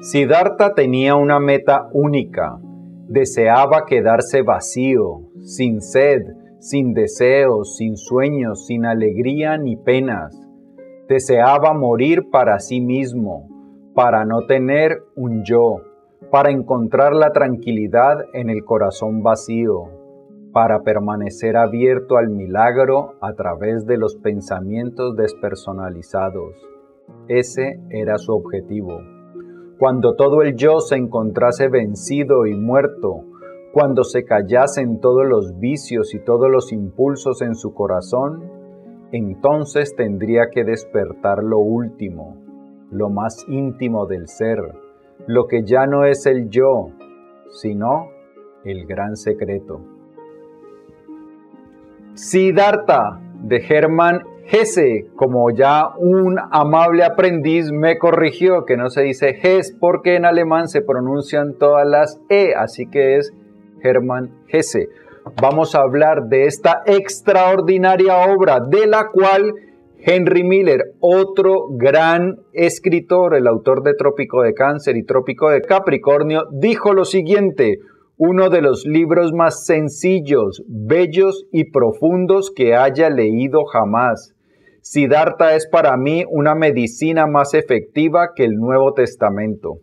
Siddhartha tenía una meta única. Deseaba quedarse vacío, sin sed, sin deseos, sin sueños, sin alegría ni penas. Deseaba morir para sí mismo, para no tener un yo, para encontrar la tranquilidad en el corazón vacío, para permanecer abierto al milagro a través de los pensamientos despersonalizados. Ese era su objetivo. Cuando todo el yo se encontrase vencido y muerto, cuando se callasen todos los vicios y todos los impulsos en su corazón, entonces tendría que despertar lo último, lo más íntimo del ser, lo que ya no es el yo, sino el gran secreto. Siddhartha de Hermann Hesse, como ya un amable aprendiz me corrigió que no se dice Hess porque en alemán se pronuncian todas las E, así que es Hermann Hesse. Vamos a hablar de esta extraordinaria obra de la cual Henry Miller, otro gran escritor, el autor de Trópico de Cáncer y Trópico de Capricornio, dijo lo siguiente, uno de los libros más sencillos, bellos y profundos que haya leído jamás. Siddhartha es para mí una medicina más efectiva que el Nuevo Testamento.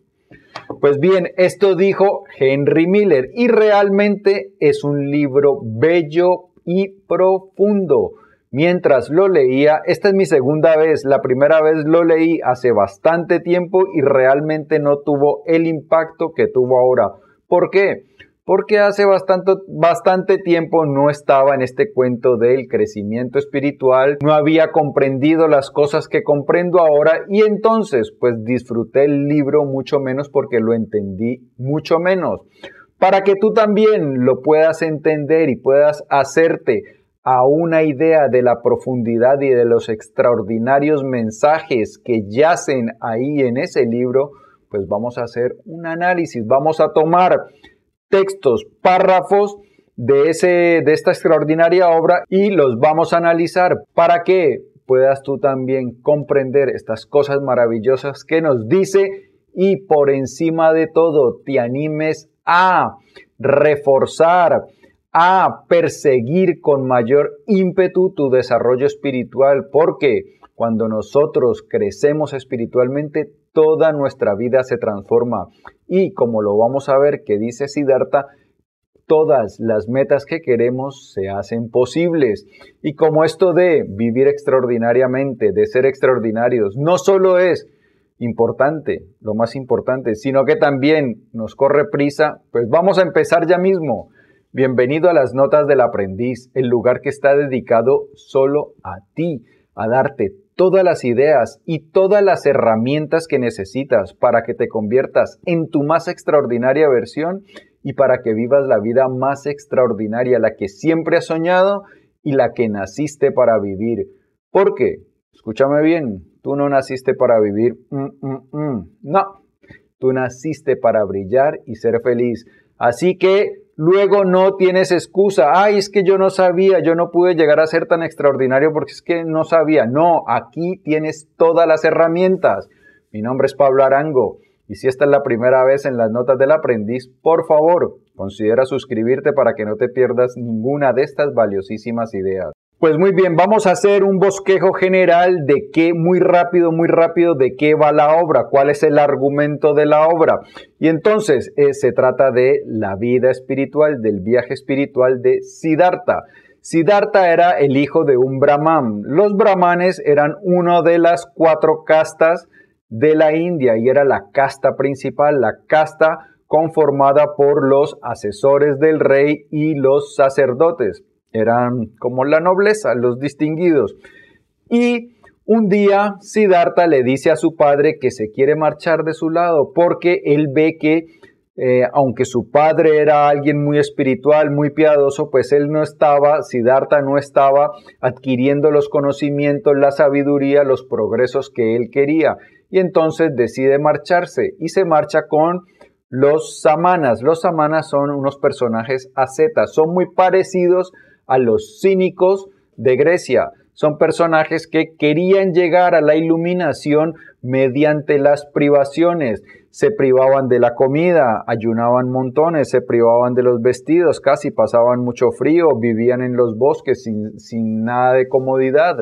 Pues bien, esto dijo Henry Miller y realmente es un libro bello y profundo. Mientras lo leía, esta es mi segunda vez, la primera vez lo leí hace bastante tiempo y realmente no tuvo el impacto que tuvo ahora. ¿Por qué? Porque hace bastante, bastante tiempo no estaba en este cuento del crecimiento espiritual, no había comprendido las cosas que comprendo ahora y entonces pues disfruté el libro mucho menos porque lo entendí mucho menos. Para que tú también lo puedas entender y puedas hacerte a una idea de la profundidad y de los extraordinarios mensajes que yacen ahí en ese libro, pues vamos a hacer un análisis, vamos a tomar textos, párrafos de, ese, de esta extraordinaria obra y los vamos a analizar para que puedas tú también comprender estas cosas maravillosas que nos dice y por encima de todo te animes a reforzar, a perseguir con mayor ímpetu tu desarrollo espiritual, porque cuando nosotros crecemos espiritualmente, toda nuestra vida se transforma. Y como lo vamos a ver que dice Siddhartha, todas las metas que queremos se hacen posibles. Y como esto de vivir extraordinariamente, de ser extraordinarios, no solo es importante, lo más importante, sino que también nos corre prisa, pues vamos a empezar ya mismo. Bienvenido a las Notas del Aprendiz, el lugar que está dedicado solo a ti, a darte todas las ideas y todas las herramientas que necesitas para que te conviertas en tu más extraordinaria versión y para que vivas la vida más extraordinaria, la que siempre has soñado y la que naciste para vivir. ¿Por qué? Escúchame bien, tú no naciste para vivir, mm, mm, mm. no, tú naciste para brillar y ser feliz. Así que luego no tienes excusa. Ay, es que yo no sabía, yo no pude llegar a ser tan extraordinario porque es que no sabía. No, aquí tienes todas las herramientas. Mi nombre es Pablo Arango y si esta es la primera vez en las notas del aprendiz, por favor, considera suscribirte para que no te pierdas ninguna de estas valiosísimas ideas. Pues muy bien, vamos a hacer un bosquejo general de qué, muy rápido, muy rápido, de qué va la obra, cuál es el argumento de la obra. Y entonces eh, se trata de la vida espiritual, del viaje espiritual de Siddhartha. Siddhartha era el hijo de un brahman. Los brahmanes eran una de las cuatro castas de la India y era la casta principal, la casta conformada por los asesores del rey y los sacerdotes eran como la nobleza, los distinguidos. Y un día Siddhartha le dice a su padre que se quiere marchar de su lado porque él ve que eh, aunque su padre era alguien muy espiritual, muy piadoso, pues él no estaba, Siddhartha no estaba adquiriendo los conocimientos, la sabiduría, los progresos que él quería. Y entonces decide marcharse y se marcha con los samanas. Los samanas son unos personajes ascetas, son muy parecidos los cínicos de Grecia. Son personajes que querían llegar a la iluminación mediante las privaciones. Se privaban de la comida, ayunaban montones, se privaban de los vestidos, casi pasaban mucho frío, vivían en los bosques sin, sin nada de comodidad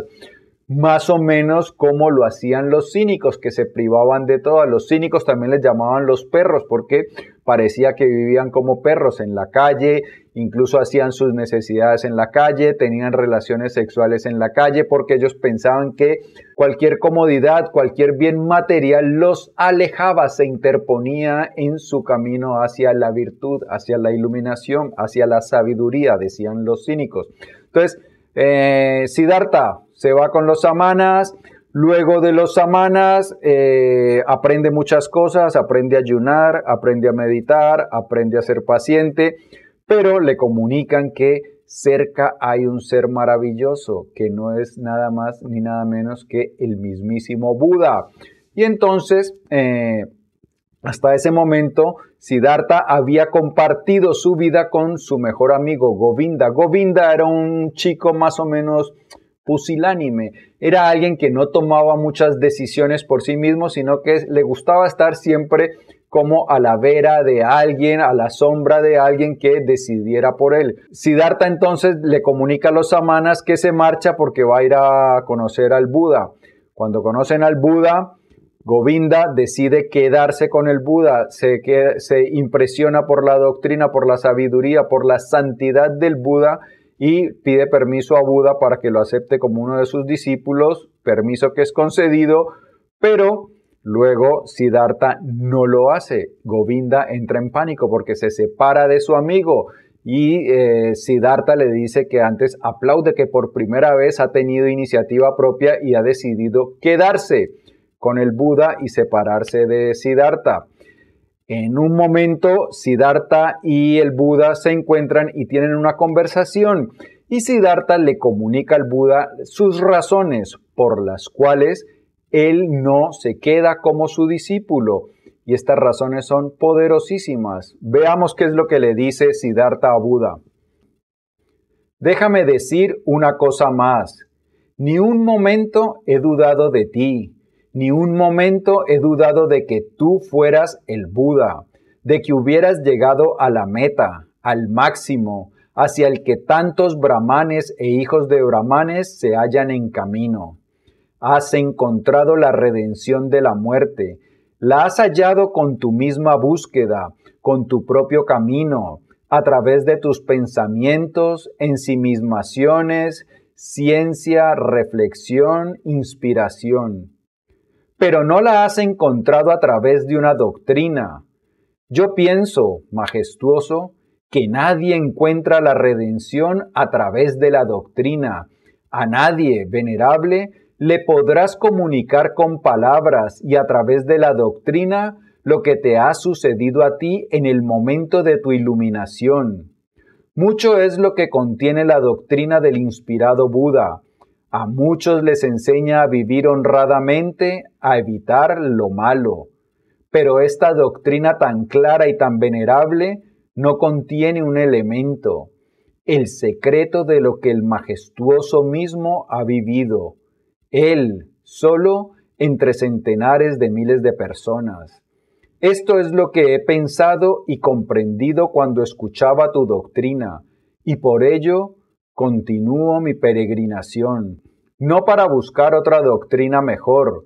más o menos como lo hacían los cínicos, que se privaban de todo. los cínicos también les llamaban los perros, porque parecía que vivían como perros en la calle, incluso hacían sus necesidades en la calle, tenían relaciones sexuales en la calle, porque ellos pensaban que cualquier comodidad, cualquier bien material los alejaba, se interponía en su camino hacia la virtud, hacia la iluminación, hacia la sabiduría, decían los cínicos. Entonces, eh, Siddhartha se va con los samanas, luego de los samanas eh, aprende muchas cosas, aprende a ayunar, aprende a meditar, aprende a ser paciente, pero le comunican que cerca hay un ser maravilloso, que no es nada más ni nada menos que el mismísimo Buda. Y entonces, eh, hasta ese momento, Siddhartha había compartido su vida con su mejor amigo Govinda. Govinda era un chico más o menos pusilánime. Era alguien que no tomaba muchas decisiones por sí mismo, sino que le gustaba estar siempre como a la vera de alguien, a la sombra de alguien que decidiera por él. Siddhartha entonces le comunica a los samanas que se marcha porque va a ir a conocer al Buda. Cuando conocen al Buda, Govinda decide quedarse con el Buda, se, se impresiona por la doctrina, por la sabiduría, por la santidad del Buda y pide permiso a Buda para que lo acepte como uno de sus discípulos, permiso que es concedido, pero luego Siddhartha no lo hace. Govinda entra en pánico porque se separa de su amigo y eh, Siddhartha le dice que antes aplaude que por primera vez ha tenido iniciativa propia y ha decidido quedarse con el Buda y separarse de Siddhartha. En un momento, Siddhartha y el Buda se encuentran y tienen una conversación y Siddhartha le comunica al Buda sus razones por las cuales él no se queda como su discípulo. Y estas razones son poderosísimas. Veamos qué es lo que le dice Siddhartha a Buda. Déjame decir una cosa más. Ni un momento he dudado de ti ni un momento he dudado de que tú fueras el Buda, de que hubieras llegado a la meta, al máximo, hacia el que tantos brahmanes e hijos de brahmanes se hallan en camino. Has encontrado la redención de la muerte, la has hallado con tu misma búsqueda, con tu propio camino, a través de tus pensamientos, ensimismaciones, ciencia, reflexión, inspiración pero no la has encontrado a través de una doctrina. Yo pienso, majestuoso, que nadie encuentra la redención a través de la doctrina. A nadie, venerable, le podrás comunicar con palabras y a través de la doctrina lo que te ha sucedido a ti en el momento de tu iluminación. Mucho es lo que contiene la doctrina del inspirado Buda, a muchos les enseña a vivir honradamente, a evitar lo malo. Pero esta doctrina tan clara y tan venerable no contiene un elemento, el secreto de lo que el majestuoso mismo ha vivido, él solo entre centenares de miles de personas. Esto es lo que he pensado y comprendido cuando escuchaba tu doctrina, y por ello continúo mi peregrinación, no para buscar otra doctrina mejor,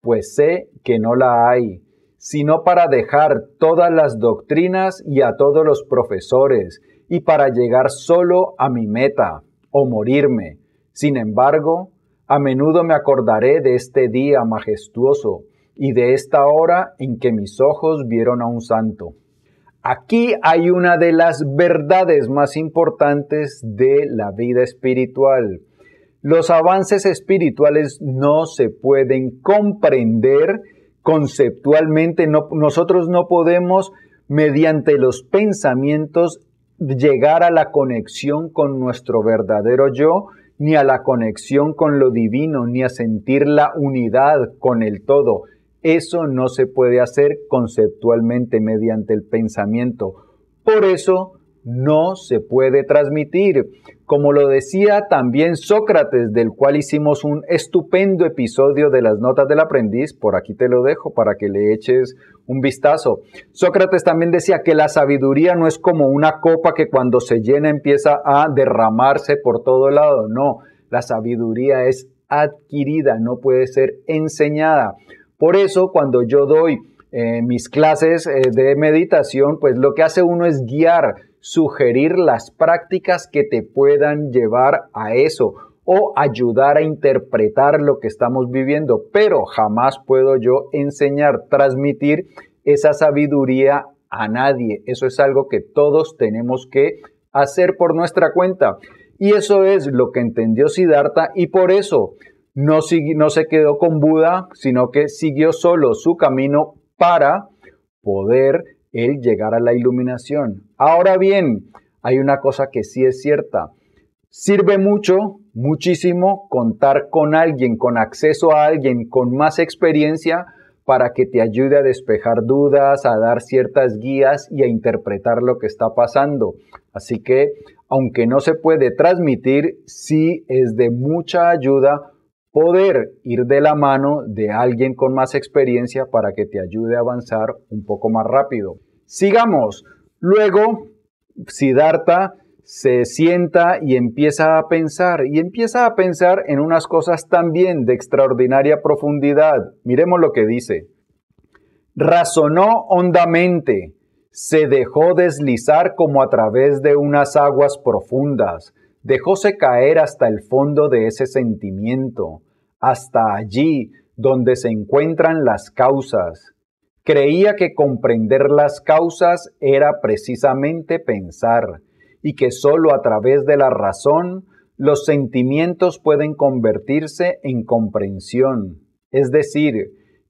pues sé que no la hay, sino para dejar todas las doctrinas y a todos los profesores, y para llegar solo a mi meta, o morirme. Sin embargo, a menudo me acordaré de este día majestuoso y de esta hora en que mis ojos vieron a un santo. Aquí hay una de las verdades más importantes de la vida espiritual. Los avances espirituales no se pueden comprender conceptualmente. nosotros no podemos, mediante los pensamientos, llegar a la conexión con nuestro verdadero yo, ni a la conexión con lo divino, ni a sentir la unidad con el todo. Eso no se puede hacer conceptualmente mediante el pensamiento. Por eso no se puede transmitir. Como lo decía también Sócrates, del cual hicimos un estupendo episodio de las notas del aprendiz, por aquí te lo dejo para que le eches un vistazo. Sócrates también decía que la sabiduría no es como una copa que cuando se llena empieza a derramarse por todo lado, no, la sabiduría es adquirida, no puede ser enseñada. Por eso cuando yo doy eh, mis clases eh, de meditación, pues lo que hace uno es guiar sugerir las prácticas que te puedan llevar a eso o ayudar a interpretar lo que estamos viviendo, pero jamás puedo yo enseñar, transmitir esa sabiduría a nadie. Eso es algo que todos tenemos que hacer por nuestra cuenta. Y eso es lo que entendió Siddhartha y por eso no, no se quedó con Buda, sino que siguió solo su camino para poder él llegar a la iluminación. Ahora bien, hay una cosa que sí es cierta. Sirve mucho, muchísimo, contar con alguien, con acceso a alguien con más experiencia para que te ayude a despejar dudas, a dar ciertas guías y a interpretar lo que está pasando. Así que, aunque no se puede transmitir, sí es de mucha ayuda poder ir de la mano de alguien con más experiencia para que te ayude a avanzar un poco más rápido. Sigamos. Luego, Siddhartha se sienta y empieza a pensar, y empieza a pensar en unas cosas también de extraordinaria profundidad. Miremos lo que dice. Razonó hondamente, se dejó deslizar como a través de unas aguas profundas, dejóse caer hasta el fondo de ese sentimiento hasta allí donde se encuentran las causas. Creía que comprender las causas era precisamente pensar y que sólo a través de la razón los sentimientos pueden convertirse en comprensión, es decir,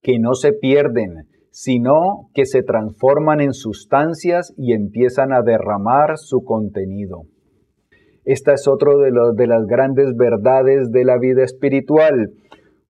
que no se pierden, sino que se transforman en sustancias y empiezan a derramar su contenido. Esta es otra de, de las grandes verdades de la vida espiritual.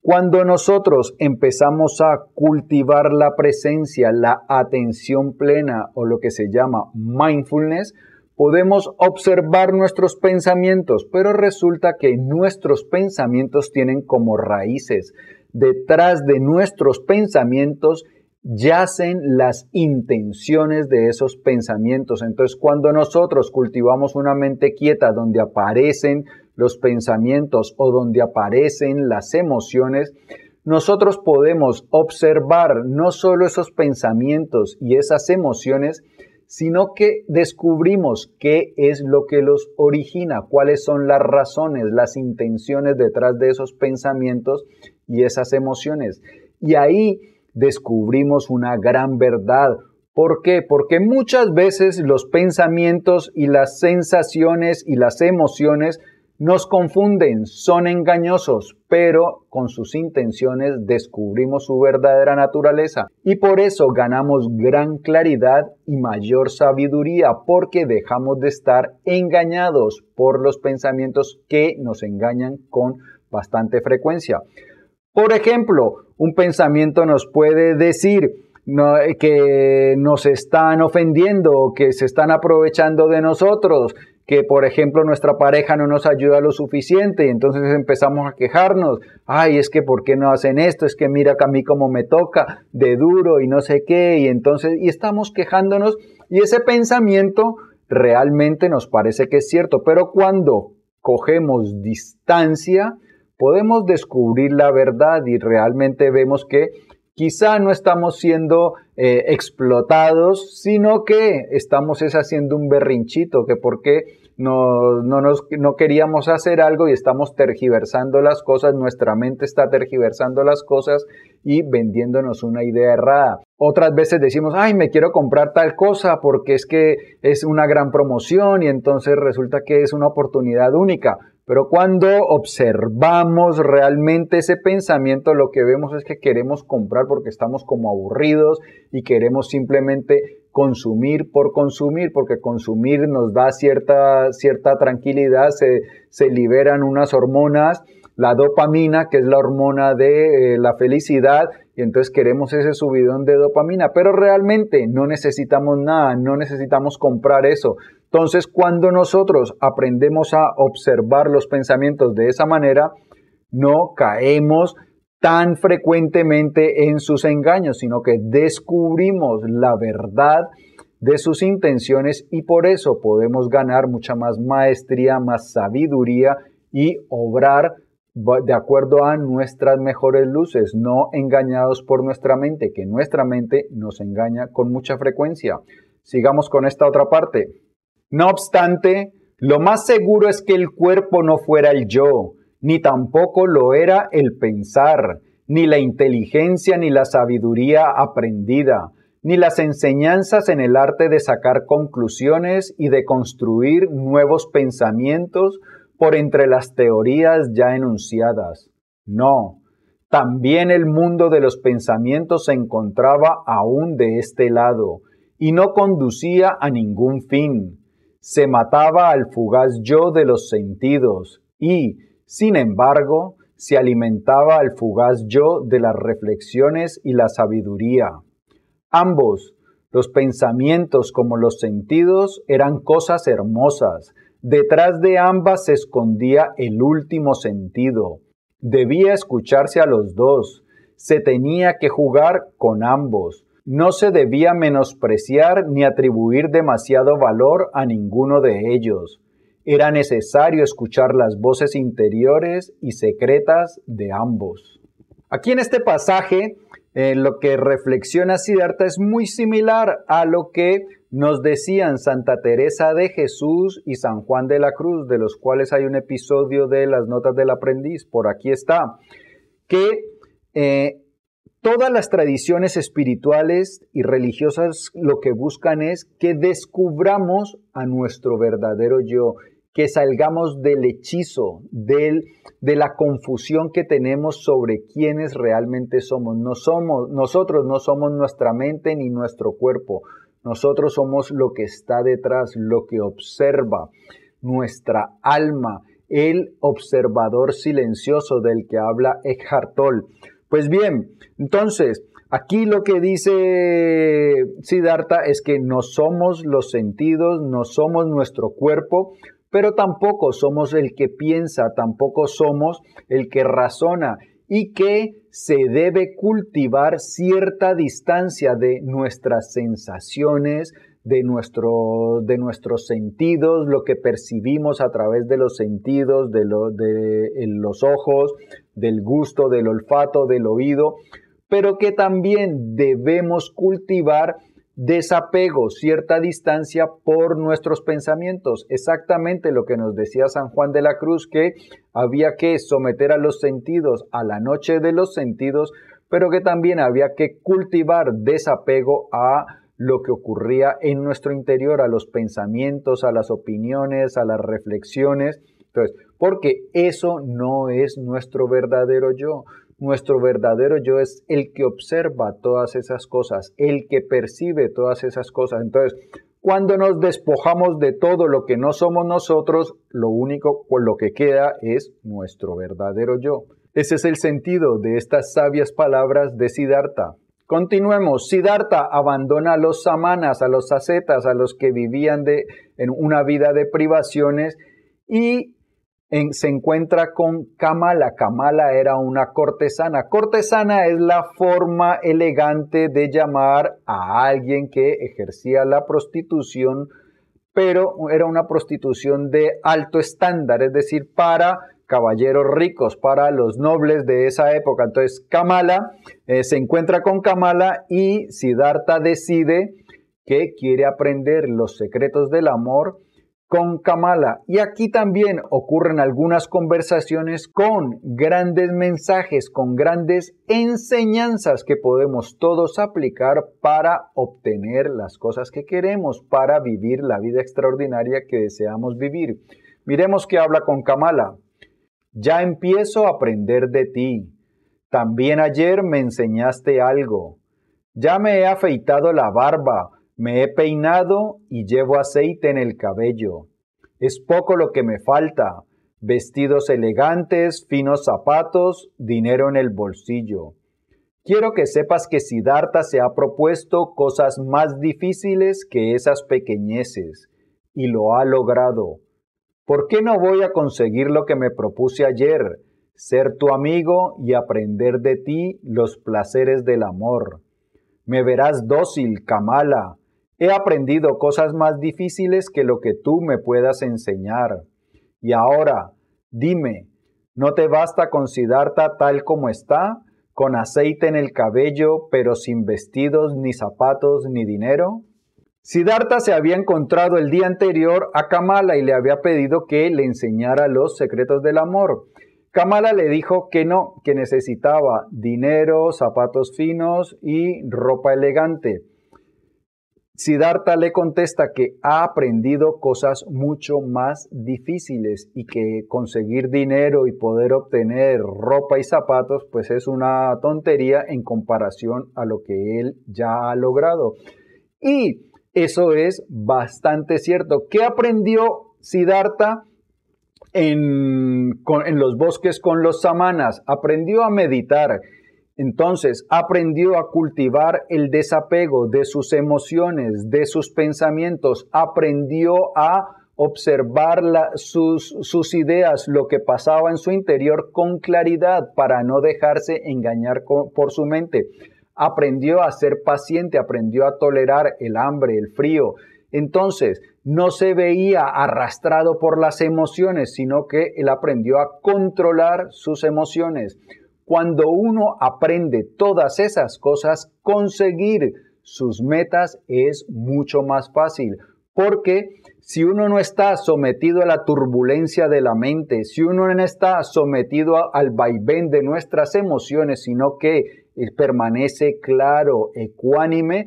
Cuando nosotros empezamos a cultivar la presencia, la atención plena o lo que se llama mindfulness, podemos observar nuestros pensamientos, pero resulta que nuestros pensamientos tienen como raíces. Detrás de nuestros pensamientos yacen las intenciones de esos pensamientos. Entonces, cuando nosotros cultivamos una mente quieta donde aparecen los pensamientos o donde aparecen las emociones, nosotros podemos observar no solo esos pensamientos y esas emociones, sino que descubrimos qué es lo que los origina, cuáles son las razones, las intenciones detrás de esos pensamientos y esas emociones. Y ahí descubrimos una gran verdad. ¿Por qué? Porque muchas veces los pensamientos y las sensaciones y las emociones nos confunden, son engañosos, pero con sus intenciones descubrimos su verdadera naturaleza y por eso ganamos gran claridad y mayor sabiduría porque dejamos de estar engañados por los pensamientos que nos engañan con bastante frecuencia. Por ejemplo, un pensamiento nos puede decir que nos están ofendiendo, que se están aprovechando de nosotros, que por ejemplo nuestra pareja no nos ayuda lo suficiente y entonces empezamos a quejarnos, ay, es que ¿por qué no hacen esto? Es que mira que a mí como me toca de duro y no sé qué. Y entonces y estamos quejándonos y ese pensamiento realmente nos parece que es cierto, pero cuando cogemos distancia, podemos descubrir la verdad y realmente vemos que quizá no estamos siendo eh, explotados, sino que estamos es haciendo un berrinchito, que porque no, no, no queríamos hacer algo y estamos tergiversando las cosas, nuestra mente está tergiversando las cosas y vendiéndonos una idea errada. Otras veces decimos, ay, me quiero comprar tal cosa porque es que es una gran promoción y entonces resulta que es una oportunidad única. Pero cuando observamos realmente ese pensamiento, lo que vemos es que queremos comprar porque estamos como aburridos y queremos simplemente consumir por consumir, porque consumir nos da cierta, cierta tranquilidad, se, se liberan unas hormonas, la dopamina, que es la hormona de eh, la felicidad, y entonces queremos ese subidón de dopamina, pero realmente no necesitamos nada, no necesitamos comprar eso. Entonces, cuando nosotros aprendemos a observar los pensamientos de esa manera, no caemos tan frecuentemente en sus engaños, sino que descubrimos la verdad de sus intenciones y por eso podemos ganar mucha más maestría, más sabiduría y obrar de acuerdo a nuestras mejores luces, no engañados por nuestra mente, que nuestra mente nos engaña con mucha frecuencia. Sigamos con esta otra parte. No obstante, lo más seguro es que el cuerpo no fuera el yo, ni tampoco lo era el pensar, ni la inteligencia ni la sabiduría aprendida, ni las enseñanzas en el arte de sacar conclusiones y de construir nuevos pensamientos por entre las teorías ya enunciadas. No, también el mundo de los pensamientos se encontraba aún de este lado y no conducía a ningún fin se mataba al fugaz yo de los sentidos y, sin embargo, se alimentaba al fugaz yo de las reflexiones y la sabiduría. Ambos, los pensamientos como los sentidos, eran cosas hermosas. Detrás de ambas se escondía el último sentido. Debía escucharse a los dos. Se tenía que jugar con ambos no se debía menospreciar ni atribuir demasiado valor a ninguno de ellos. Era necesario escuchar las voces interiores y secretas de ambos. Aquí en este pasaje, eh, lo que reflexiona Siddhartha es muy similar a lo que nos decían Santa Teresa de Jesús y San Juan de la Cruz, de los cuales hay un episodio de las notas del aprendiz, por aquí está, que eh, Todas las tradiciones espirituales y religiosas lo que buscan es que descubramos a nuestro verdadero yo, que salgamos del hechizo, del, de la confusión que tenemos sobre quiénes realmente somos. No somos. Nosotros no somos nuestra mente ni nuestro cuerpo. Nosotros somos lo que está detrás, lo que observa, nuestra alma, el observador silencioso del que habla Eckhart Tolle. Pues bien, entonces, aquí lo que dice Siddhartha es que no somos los sentidos, no somos nuestro cuerpo, pero tampoco somos el que piensa, tampoco somos el que razona y que se debe cultivar cierta distancia de nuestras sensaciones, de, nuestro, de nuestros sentidos, lo que percibimos a través de los sentidos, de, de los ojos, del gusto, del olfato, del oído, pero que también debemos cultivar desapego, cierta distancia por nuestros pensamientos. Exactamente lo que nos decía San Juan de la Cruz, que había que someter a los sentidos a la noche de los sentidos, pero que también había que cultivar desapego a lo que ocurría en nuestro interior, a los pensamientos, a las opiniones, a las reflexiones. Entonces, porque eso no es nuestro verdadero yo. Nuestro verdadero yo es el que observa todas esas cosas, el que percibe todas esas cosas. Entonces, cuando nos despojamos de todo lo que no somos nosotros, lo único con lo que queda es nuestro verdadero yo. Ese es el sentido de estas sabias palabras de Siddhartha. Continuemos. Siddhartha abandona a los samanas, a los ascetas, a los que vivían de, en una vida de privaciones y se encuentra con Kamala. Kamala era una cortesana. Cortesana es la forma elegante de llamar a alguien que ejercía la prostitución, pero era una prostitución de alto estándar, es decir, para caballeros ricos, para los nobles de esa época. Entonces Kamala eh, se encuentra con Kamala y Siddhartha decide que quiere aprender los secretos del amor con Kamala. Y aquí también ocurren algunas conversaciones con grandes mensajes, con grandes enseñanzas que podemos todos aplicar para obtener las cosas que queremos, para vivir la vida extraordinaria que deseamos vivir. Miremos qué habla con Kamala. Ya empiezo a aprender de ti. También ayer me enseñaste algo. Ya me he afeitado la barba, me he peinado y llevo aceite en el cabello. Es poco lo que me falta. Vestidos elegantes, finos zapatos, dinero en el bolsillo. Quiero que sepas que Siddhartha se ha propuesto cosas más difíciles que esas pequeñeces. y lo ha logrado. ¿Por qué no voy a conseguir lo que me propuse ayer? Ser tu amigo y aprender de ti los placeres del amor. Me verás dócil, Kamala. He aprendido cosas más difíciles que lo que tú me puedas enseñar. Y ahora, dime, ¿no te basta con Siddhartha tal como está, con aceite en el cabello, pero sin vestidos, ni zapatos, ni dinero? Siddhartha se había encontrado el día anterior a Kamala y le había pedido que le enseñara los secretos del amor. Kamala le dijo que no, que necesitaba dinero, zapatos finos y ropa elegante. Siddhartha le contesta que ha aprendido cosas mucho más difíciles y que conseguir dinero y poder obtener ropa y zapatos pues es una tontería en comparación a lo que él ya ha logrado. Y eso es bastante cierto. ¿Qué aprendió Siddhartha en, en los bosques con los samanas? Aprendió a meditar entonces aprendió a cultivar el desapego de sus emociones, de sus pensamientos, aprendió a observar sus, ideas, lo que pasaba en su interior con claridad para no dejarse engañar por su mente. Aprendió a ser paciente, aprendió a tolerar el hambre, el frío. Entonces, no se veía arrastrado por las emociones, sino que él aprendió a controlar sus emociones. Cuando uno aprende todas esas cosas, conseguir sus metas es mucho más fácil, porque si uno no está sometido a la turbulencia de la mente, si uno no está sometido al vaivén de nuestras emociones, sino que permanece claro, ecuánime,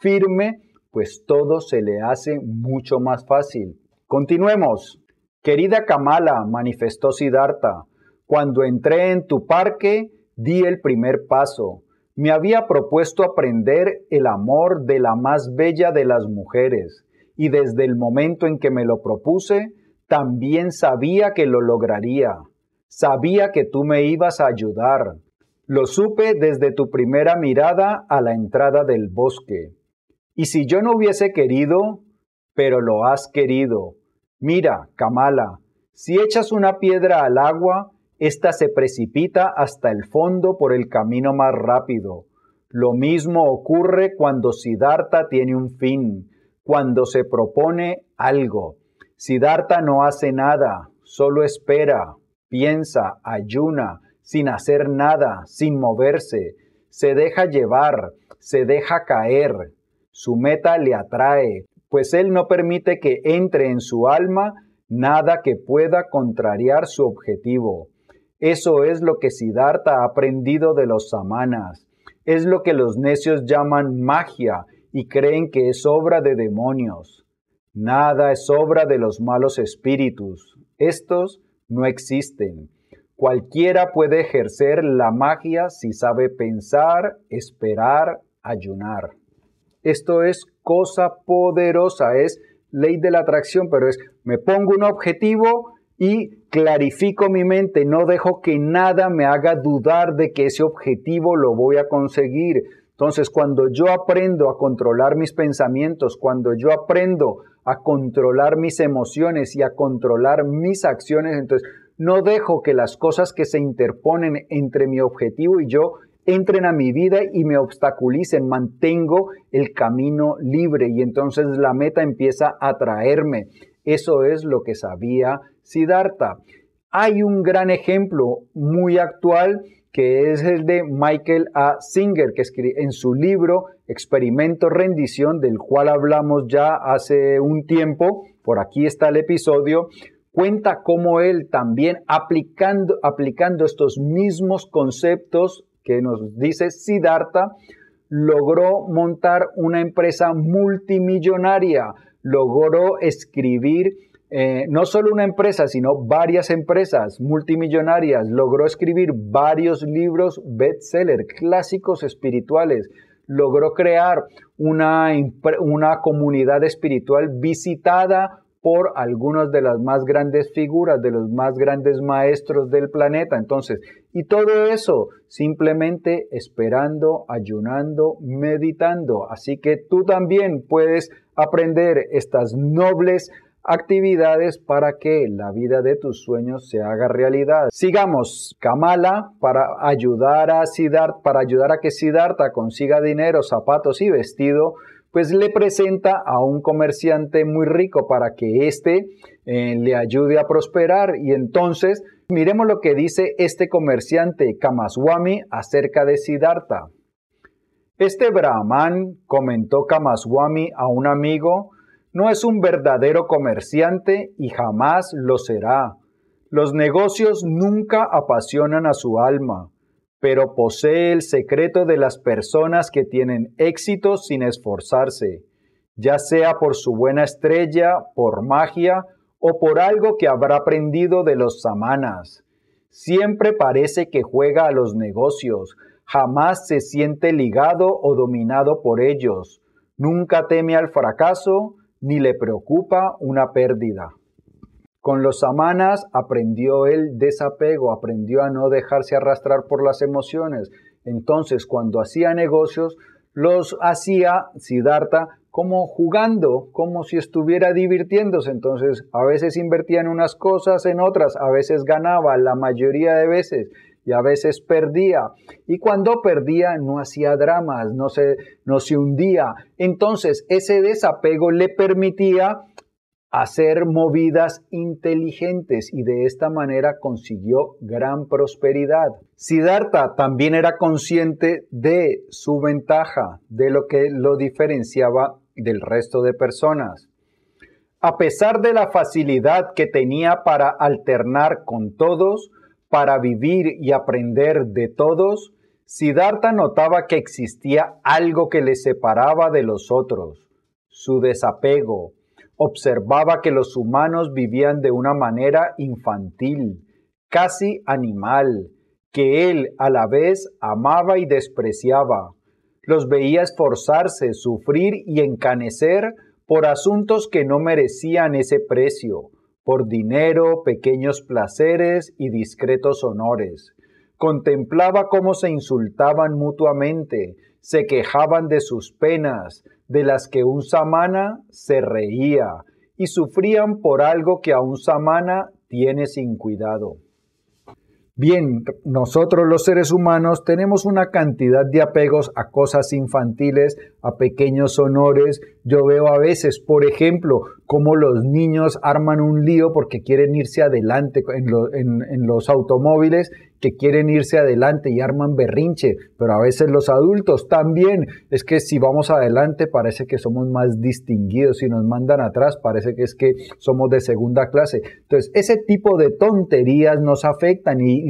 firme, pues todo se le hace mucho más fácil. Continuemos. Querida Kamala, manifestó Siddhartha, cuando entré en tu parque, di el primer paso. Me había propuesto aprender el amor de la más bella de las mujeres, y desde el momento en que me lo propuse, también sabía que lo lograría. Sabía que tú me ibas a ayudar. Lo supe desde tu primera mirada a la entrada del bosque. Y si yo no hubiese querido, pero lo has querido. Mira, Kamala, si echas una piedra al agua, ésta se precipita hasta el fondo por el camino más rápido. Lo mismo ocurre cuando Siddhartha tiene un fin, cuando se propone algo. Siddhartha no hace nada, solo espera, piensa, ayuna, sin hacer nada, sin moverse. Se deja llevar, se deja caer. Su meta le atrae, pues él no permite que entre en su alma nada que pueda contrariar su objetivo. Eso es lo que Siddhartha ha aprendido de los samanas. Es lo que los necios llaman magia y creen que es obra de demonios. Nada es obra de los malos espíritus. Estos no existen. Cualquiera puede ejercer la magia si sabe pensar, esperar, ayunar. Esto es cosa poderosa, es ley de la atracción, pero es me pongo un objetivo y clarifico mi mente, no dejo que nada me haga dudar de que ese objetivo lo voy a conseguir. Entonces, cuando yo aprendo a controlar mis pensamientos, cuando yo aprendo a controlar mis emociones y a controlar mis acciones, entonces no dejo que las cosas que se interponen entre mi objetivo y yo entren a mi vida y me obstaculicen, mantengo el camino libre y entonces la meta empieza a atraerme. Eso es lo que sabía Siddhartha. Hay un gran ejemplo muy actual que es el de Michael A. Singer, que escribe en su libro Experimento Rendición, del cual hablamos ya hace un tiempo, por aquí está el episodio, cuenta cómo él también aplicando, aplicando estos mismos conceptos que nos dice Siddhartha, logró montar una empresa multimillonaria, logró escribir eh, no solo una empresa, sino varias empresas multimillonarias. Logró escribir varios libros bestseller, clásicos espirituales. Logró crear una, una comunidad espiritual visitada por algunas de las más grandes figuras, de los más grandes maestros del planeta. Entonces, y todo eso simplemente esperando, ayunando, meditando. Así que tú también puedes aprender estas nobles actividades para que la vida de tus sueños se haga realidad. Sigamos, Kamala, para ayudar a Siddhartha, para ayudar a que Siddhartha consiga dinero, zapatos y vestido, pues le presenta a un comerciante muy rico para que éste eh, le ayude a prosperar. Y entonces, miremos lo que dice este comerciante Kamaswami acerca de Siddhartha. Este Brahman, comentó Kamaswami a un amigo, no es un verdadero comerciante y jamás lo será. Los negocios nunca apasionan a su alma pero posee el secreto de las personas que tienen éxito sin esforzarse, ya sea por su buena estrella, por magia o por algo que habrá aprendido de los samanas. Siempre parece que juega a los negocios, jamás se siente ligado o dominado por ellos, nunca teme al fracaso ni le preocupa una pérdida. Con los samanas aprendió el desapego, aprendió a no dejarse arrastrar por las emociones. Entonces, cuando hacía negocios, los hacía Siddhartha como jugando, como si estuviera divirtiéndose. Entonces, a veces invertía en unas cosas, en otras, a veces ganaba, la mayoría de veces, y a veces perdía. Y cuando perdía, no hacía dramas, no se, no se hundía. Entonces, ese desapego le permitía hacer movidas inteligentes y de esta manera consiguió gran prosperidad. Siddhartha también era consciente de su ventaja, de lo que lo diferenciaba del resto de personas. A pesar de la facilidad que tenía para alternar con todos, para vivir y aprender de todos, Siddhartha notaba que existía algo que le separaba de los otros, su desapego, observaba que los humanos vivían de una manera infantil, casi animal, que él a la vez amaba y despreciaba. Los veía esforzarse, sufrir y encanecer por asuntos que no merecían ese precio, por dinero, pequeños placeres y discretos honores. Contemplaba cómo se insultaban mutuamente, se quejaban de sus penas, de las que un samana se reía y sufrían por algo que a un samana tiene sin cuidado. Bien, nosotros los seres humanos tenemos una cantidad de apegos a cosas infantiles, a pequeños honores. Yo veo a veces, por ejemplo, cómo los niños arman un lío porque quieren irse adelante en, los automóviles que quieren irse adelante y arman berrinche, pero a veces los adultos también. Es que si vamos adelante parece que somos más distinguidos, si nos mandan atrás parece que es que somos de segunda clase. Entonces, ese tipo de tonterías nos afectan y,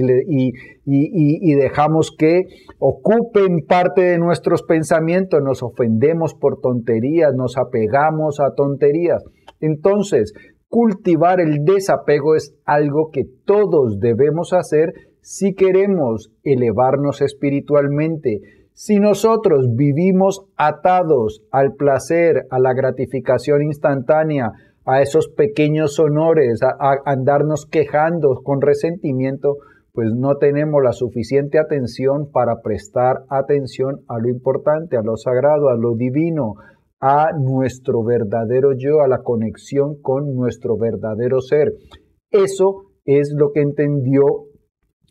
y, dejamos que ocupen parte de nuestros pensamientos, nos ofendemos por tonterías, nos apegamos a tonterías. Entonces, cultivar el desapego es algo que todos debemos hacer si queremos elevarnos espiritualmente, si nosotros vivimos atados al placer, a la gratificación instantánea, a esos pequeños honores, a, andarnos quejando con resentimiento, pues no tenemos la suficiente atención para prestar atención a lo importante, a lo sagrado, a lo divino, a nuestro verdadero yo, a la conexión con nuestro verdadero ser. Eso es lo que entendió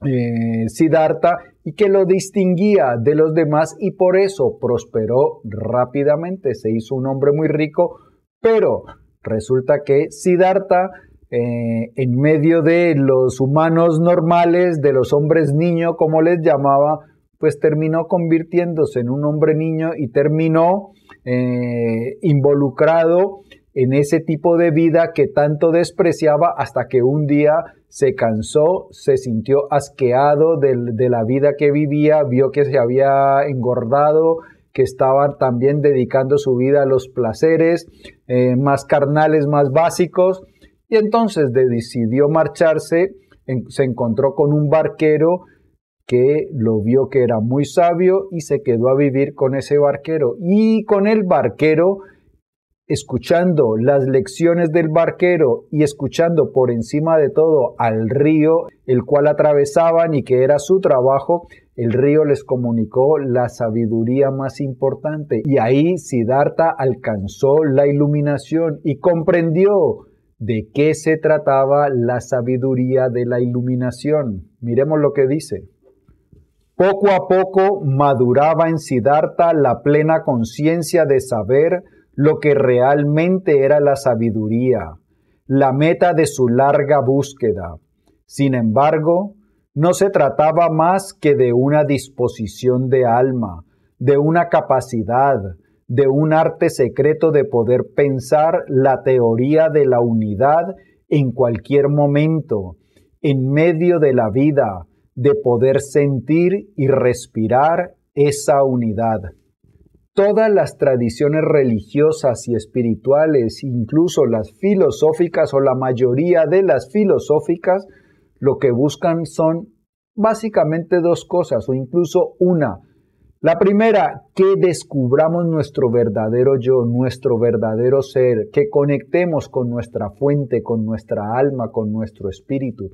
eh, Siddhartha y que lo distinguía de los demás y por eso prosperó rápidamente, se hizo un hombre muy rico, pero resulta que Siddhartha eh, en medio de los humanos normales, de los hombres niño, como les llamaba, pues terminó convirtiéndose en un hombre niño y terminó eh, involucrado en ese tipo de vida que tanto despreciaba hasta que un día se cansó, se sintió asqueado de, la vida que vivía, vio que se había engordado, que estaba también dedicando su vida a los placeres eh, más carnales, más básicos, y entonces decidió marcharse, se encontró con un barquero que lo vio que era muy sabio y se quedó a vivir con ese barquero. Y con el barquero escuchando las lecciones del barquero y escuchando por encima de todo al río, el cual atravesaban y que era su trabajo, el río les comunicó la sabiduría más importante. Y ahí Siddhartha alcanzó la iluminación y comprendió de qué se trataba la sabiduría de la iluminación. Miremos lo que dice. Poco a poco maduraba en Siddhartha la plena conciencia de saber lo que realmente era la sabiduría, la meta de su larga búsqueda. Sin embargo, no se trataba más que de una disposición de alma, de una capacidad, de un arte secreto de poder pensar la teoría de la unidad en cualquier momento, en medio de la vida, de poder sentir y respirar esa unidad. Todas las tradiciones religiosas y espirituales, incluso las filosóficas o la mayoría de las filosóficas, lo que buscan son básicamente dos cosas o incluso una. La primera, que descubramos nuestro verdadero yo, nuestro verdadero ser, que conectemos con nuestra fuente, con nuestra alma, con nuestro espíritu.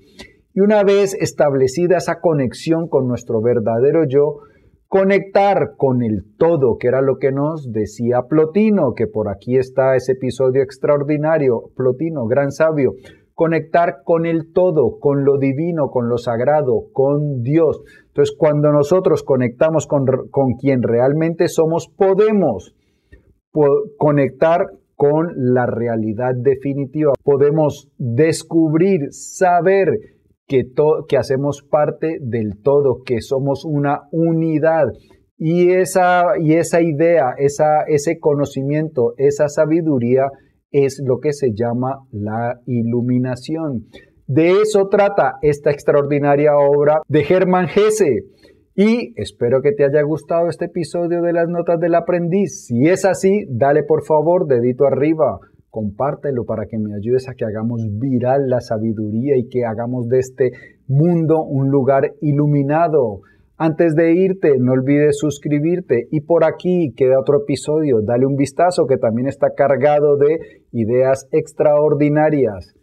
Y una vez establecida esa conexión con nuestro verdadero yo, conectar con el todo, que era lo que nos decía Plotino, que por aquí está ese episodio extraordinario, Plotino, gran sabio, conectar con el todo, con lo divino, con lo sagrado, con Dios. Entonces, cuando nosotros conectamos con, con quien realmente somos, podemos conectar con la realidad definitiva. Podemos descubrir, saber que, hacemos parte del todo, que somos una unidad. Y esa, y esa idea, esa, ese conocimiento, esa sabiduría es lo que se llama la iluminación. De eso trata esta extraordinaria obra de Germán Hesse. Y espero que te haya gustado este episodio de las notas del aprendiz. Si es así, dale por favor dedito arriba compártelo para que me ayudes a que hagamos viral la sabiduría y que hagamos de este mundo un lugar iluminado. Antes de irte, no olvides suscribirte y por aquí queda otro episodio. Dale un vistazo que también está cargado de ideas extraordinarias.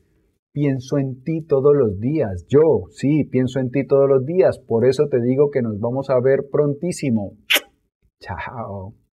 Pienso en ti todos los días. Yo, sí, pienso en ti todos los días. Por eso te digo que nos vamos a ver prontísimo. Chao.